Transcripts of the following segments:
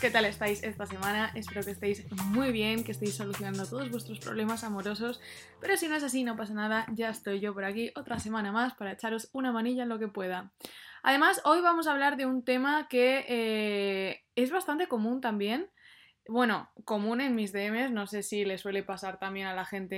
¿Qué tal estáis esta semana? Espero que estéis muy bien, que estéis solucionando todos vuestros problemas amorosos, pero si no es así, no pasa nada, ya estoy yo por aquí otra semana más para echaros una manilla en lo que pueda. Además, hoy vamos a hablar de un tema que eh, es bastante común también, bueno, común en mis DMs, no sé si le suele pasar también a la gente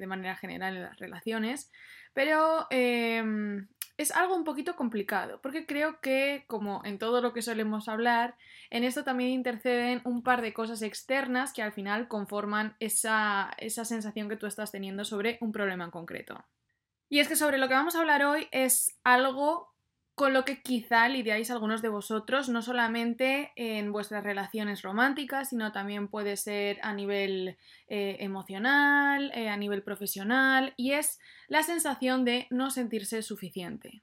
de manera general en las relaciones, pero em, es algo un poquito complicado, porque creo que, como en todo lo que solemos hablar, en esto también interceden un par de cosas externas que al final conforman esa, esa sensación que tú estás teniendo sobre un problema en concreto. Y es que sobre lo que vamos a hablar hoy es algo con lo que quizá lidiáis algunos de vosotros, no solamente en vuestras relaciones románticas, sino también puede ser a nivel eh, emocional, eh, a nivel profesional, y es la sensación de no sentirse suficiente.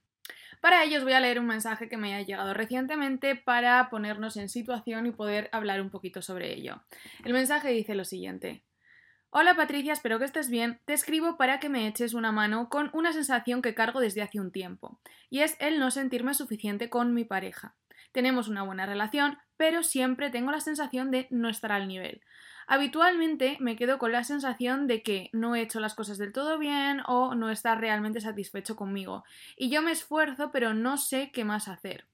Para ello os voy a leer un mensaje que me ha llegado recientemente para ponernos en situación y poder hablar un poquito sobre ello. El mensaje dice lo siguiente. Hola Patricia, espero que estés bien. Te escribo para que me eches una mano con una sensación que cargo desde hace un tiempo, y es el no sentirme suficiente con mi pareja. Tenemos una buena relación, pero siempre tengo la sensación de no estar al nivel. Habitualmente me quedo con la sensación de que no he hecho las cosas del todo bien o no está realmente satisfecho conmigo, y yo me esfuerzo pero no sé qué más hacer.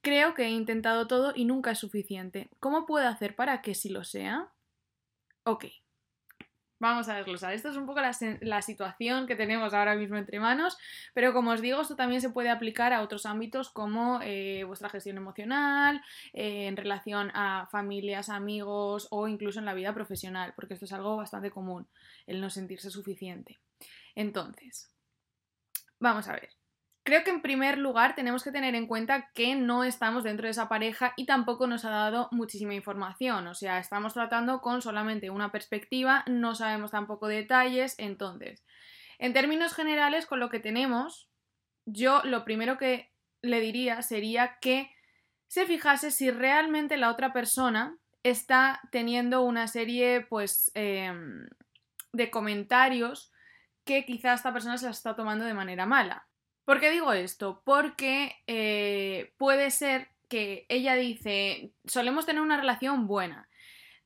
Creo que he intentado todo y nunca es suficiente. ¿Cómo puedo hacer para que sí lo sea? Ok. Vamos a desglosar. Esta es un poco la, situación que tenemos ahora mismo entre manos, pero como os digo, esto también se puede aplicar a otros ámbitos como eh, vuestra gestión emocional, eh, en relación a familias, amigos o incluso en la vida profesional, porque esto es algo bastante común, el no sentirse suficiente. Entonces, vamos a ver. Creo que en primer lugar tenemos que tener en cuenta que no estamos dentro de esa pareja y tampoco nos ha dado muchísima información, o sea, estamos tratando con solamente una perspectiva, no sabemos tampoco detalles, entonces, en términos generales, con lo que tenemos, yo lo primero que le diría sería que se fijase si realmente la otra persona está teniendo una serie, pues, em, de comentarios que quizá esta persona se la está tomando de manera mala. ¿Por qué digo esto? Porque eh, puede ser que ella dice, solemos tener una relación buena,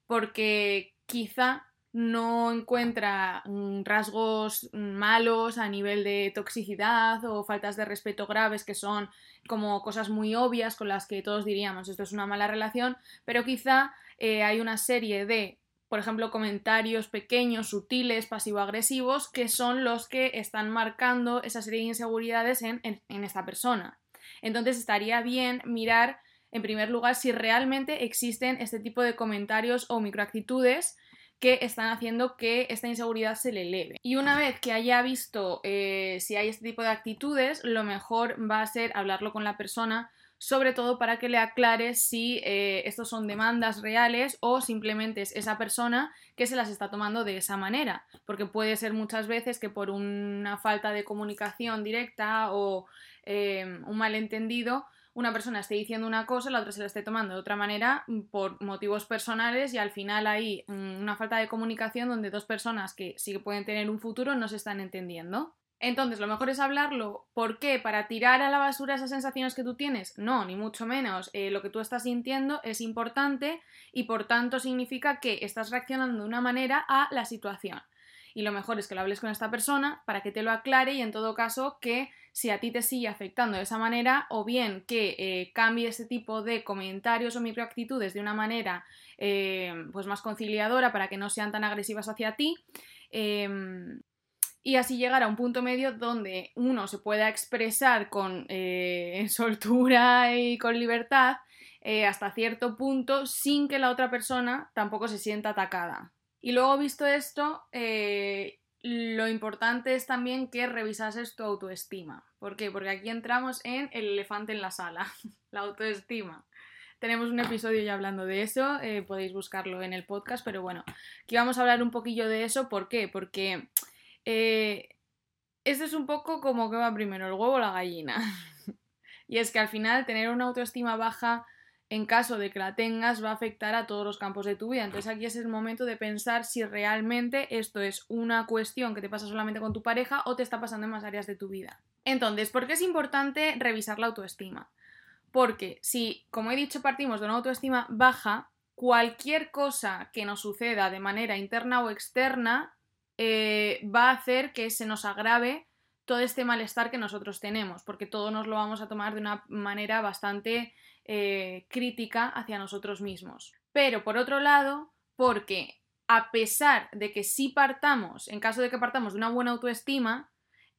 porque quizá no encuentra mm, rasgos malos a nivel de toxicidad o faltas de respeto graves que son como cosas muy obvias con las que todos diríamos esto es una mala relación, pero quizá eh, hay una serie de por ejemplo, comentarios pequeños, sutiles, pasivo-agresivos, que son los que están marcando esa serie de inseguridades en, esta persona. Entonces estaría bien mirar, en primer lugar, si realmente existen este tipo de comentarios o microactitudes que están haciendo que esta inseguridad se le eleve. Y una vez que haya visto eh, si hay este tipo de actitudes, lo mejor va a ser hablarlo con la persona sobre todo para que le aclare si eh, estos son demandas reales o simplemente es esa persona que se las está tomando de esa manera, porque puede ser muchas veces que por una falta de comunicación directa o eh, un malentendido, una persona esté diciendo una cosa, la otra se la esté tomando de otra manera por motivos personales y al final hay mm, una falta de comunicación donde dos personas que sí que pueden tener un futuro no se están entendiendo. Entonces, lo mejor es hablarlo. ¿Por qué? ¿Para tirar a la basura esas sensaciones que tú tienes? No, ni mucho menos. Eh, lo que tú estás sintiendo es importante y por tanto significa que estás reaccionando de una manera a la situación. Y lo mejor es que lo hables con esta persona para que te lo aclare y en todo caso que si a ti te sigue afectando de esa manera o bien que eh, cambie ese tipo de comentarios o microactitudes de una manera eh, pues más conciliadora para que no sean tan agresivas hacia ti em, y así llegar a un punto medio donde uno se pueda expresar con eh, soltura y con libertad eh, hasta cierto punto sin que la otra persona tampoco se sienta atacada. Y luego visto esto, eh, lo importante es también que revisases tu autoestima. ¿Por qué? Porque aquí entramos en el elefante en la sala, la autoestima. Tenemos un episodio ya hablando de eso, podéis buscarlo en el podcast, pero bueno, aquí vamos a hablar un poquillo de eso. ¿Por qué? Porque eh, esto es un poco como que va primero, el huevo o la gallina. Y es que al final tener una autoestima baja, en caso de que la tengas, va a afectar a todos los campos de tu vida. Entonces aquí es el momento de pensar si realmente esto es una cuestión que te pasa solamente con tu pareja o te está pasando en más áreas de tu vida. Entonces, ¿por qué es importante revisar la autoestima? Porque si, como he dicho, partimos de una autoestima baja, cualquier cosa que nos suceda de manera interna o externa eh, va a hacer que se nos agrave todo este malestar que nosotros tenemos, porque todo nos lo vamos a tomar de una manera bastante eh, crítica hacia nosotros mismos. Pero por otro lado, porque a pesar de que sí partamos, en caso de que partamos de una buena autoestima,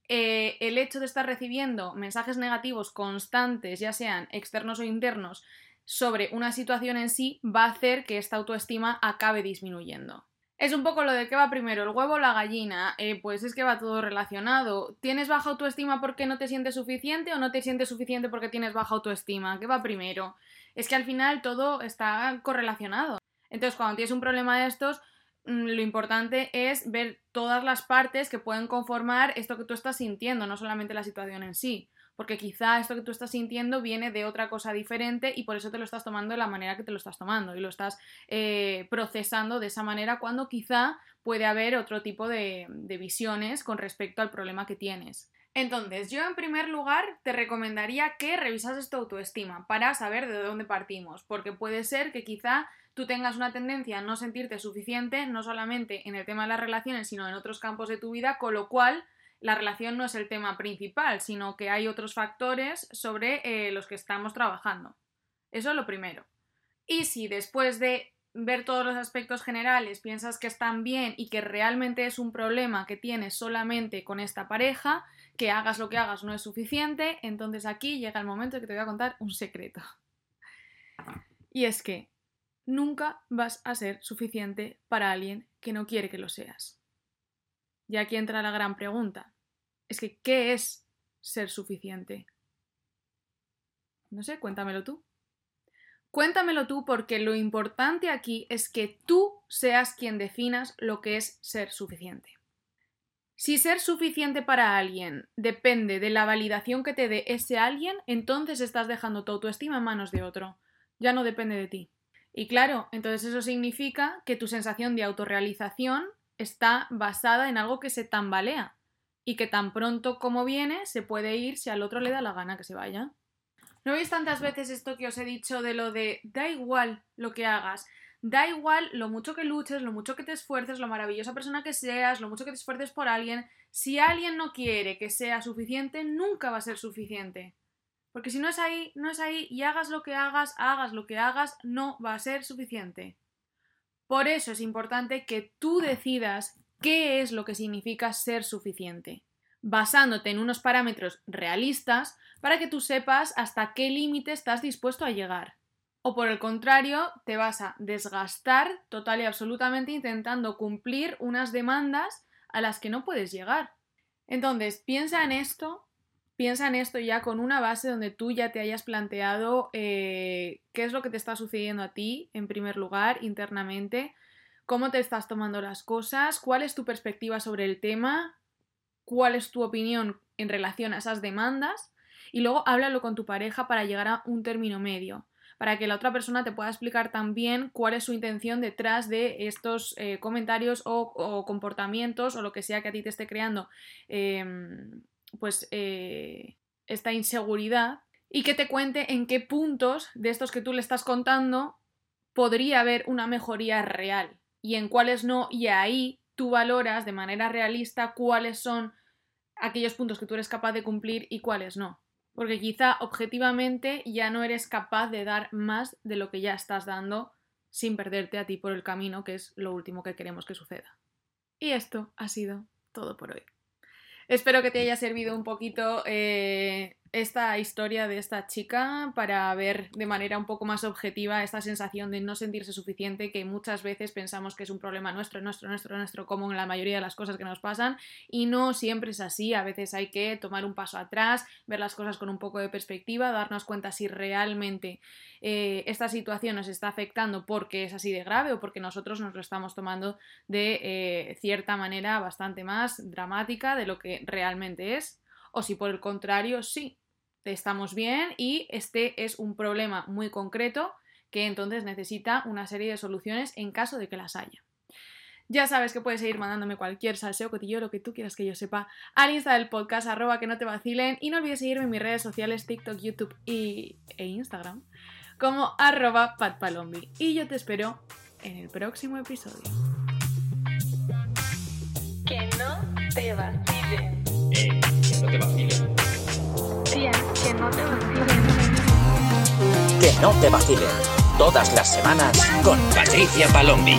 eh, el hecho de estar recibiendo mensajes negativos constantes, ya sean externos o internos, sobre una situación en sí, va a hacer que esta autoestima acabe disminuyendo. Es un poco lo de qué va primero, el huevo o la gallina. Eh, pues es que va todo relacionado. ¿Tienes baja autoestima porque no te sientes suficiente o no te sientes suficiente porque tienes baja autoestima? ¿Qué va primero? Es que al final todo está correlacionado. Entonces, cuando tienes un problema de estos, mm, lo importante es ver todas las partes que pueden conformar esto que tú estás sintiendo, no solamente la situación en sí porque quizá esto que tú estás sintiendo viene de otra cosa diferente y por eso te lo estás tomando de la manera que te lo estás tomando y lo estás eh, procesando de esa manera cuando quizá puede haber otro tipo de, de visiones con respecto al problema que tienes. Entonces, yo en primer lugar te recomendaría que revisases tu autoestima para saber de dónde partimos, porque puede ser que quizá tú tengas una tendencia a no sentirte suficiente, no solamente en el tema de las relaciones, sino en otros campos de tu vida, con lo cual la relación no es el tema principal, sino que hay otros factores sobre eh, los que estamos trabajando. Eso es lo primero. Y si después de ver todos los aspectos generales piensas que están bien y que realmente es un problema que tienes solamente con esta pareja, que hagas lo que hagas no es suficiente, entonces aquí llega el momento en que te voy a contar un secreto. Y es que nunca vas a ser suficiente para alguien que no quiere que lo seas. Y aquí entra la gran pregunta. Es que, ¿qué es ser suficiente? No sé, cuéntamelo tú. Cuéntamelo tú porque lo importante aquí es que tú seas quien definas lo que es ser suficiente. Si ser suficiente para alguien depende de la validación que te dé ese alguien, entonces estás dejando tu autoestima en manos de otro. Ya no depende de ti. Y claro, entonces eso significa que tu sensación de autorrealización está basada en algo que se tambalea y que tan pronto como viene se puede ir si al otro le da la gana que se vaya. ¿No veis tantas veces esto que os he dicho de lo de da igual lo que hagas? Da igual lo mucho que luches, lo mucho que te esfuerces, lo maravillosa persona que seas, lo mucho que te esfuerces por alguien. Si alguien no quiere que sea suficiente, nunca va a ser suficiente. Porque si no es ahí, no es ahí y hagas lo que hagas, hagas lo que hagas, no va a ser suficiente. Por eso es importante que tú decidas qué es lo que significa ser suficiente, basándote en unos parámetros realistas para que tú sepas hasta qué límite estás dispuesto a llegar. O por el contrario, te vas a desgastar total y absolutamente intentando cumplir unas demandas a las que no puedes llegar. Entonces, piensa en esto piensa en esto ya con una base donde tú ya te hayas planteado eh, qué es lo que te está sucediendo a ti, en primer lugar, internamente, cómo te estás tomando las cosas, cuál es tu perspectiva sobre el tema, cuál es tu opinión en relación a esas demandas y luego háblalo con tu pareja para llegar a un término medio para que la otra persona te pueda explicar también cuál es su intención detrás de estos eh, comentarios o, comportamientos o lo que sea que a ti te esté creando em, pues eh, esta inseguridad y que te cuente en qué puntos de estos que tú le estás contando podría haber una mejoría real y en cuáles no y ahí tú valoras de manera realista cuáles son aquellos puntos que tú eres capaz de cumplir y cuáles no. Porque quizá objetivamente ya no eres capaz de dar más de lo que ya estás dando sin perderte a ti por el camino, que es lo último que queremos que suceda. Y esto ha sido todo por hoy. Espero que te haya servido un poquito eh, esta historia de esta chica para ver de manera un poco más objetiva esta sensación de no sentirse suficiente que muchas veces pensamos que es un problema nuestro, nuestro, nuestro, nuestro, como en la mayoría de las cosas que nos pasan y no siempre es así, a veces hay que tomar un paso atrás, ver las cosas con un poco de perspectiva, darnos cuenta si realmente eh, esta situación nos está afectando porque es así de grave o porque nosotros nos lo estamos tomando de eh, cierta manera bastante más dramática de lo que realmente es o si por el contrario sí, estamos bien y este es un problema muy concreto que entonces necesita una serie de soluciones en caso de que las haya. Ya sabes que puedes seguir mandándome cualquier salseo, cotillo, lo que tú quieras que yo sepa, al Insta del podcast, arroba que no te vacilen, y no olvides seguirme en mis redes sociales, TikTok, YouTube y, e Instagram, como arroba patpalombi. Y yo te espero en el próximo episodio. Que no te vacilen. Que no te vacilen. Tía, que no te vacilen. Que no te vacilen. Todas las semanas con Patricia Palombi.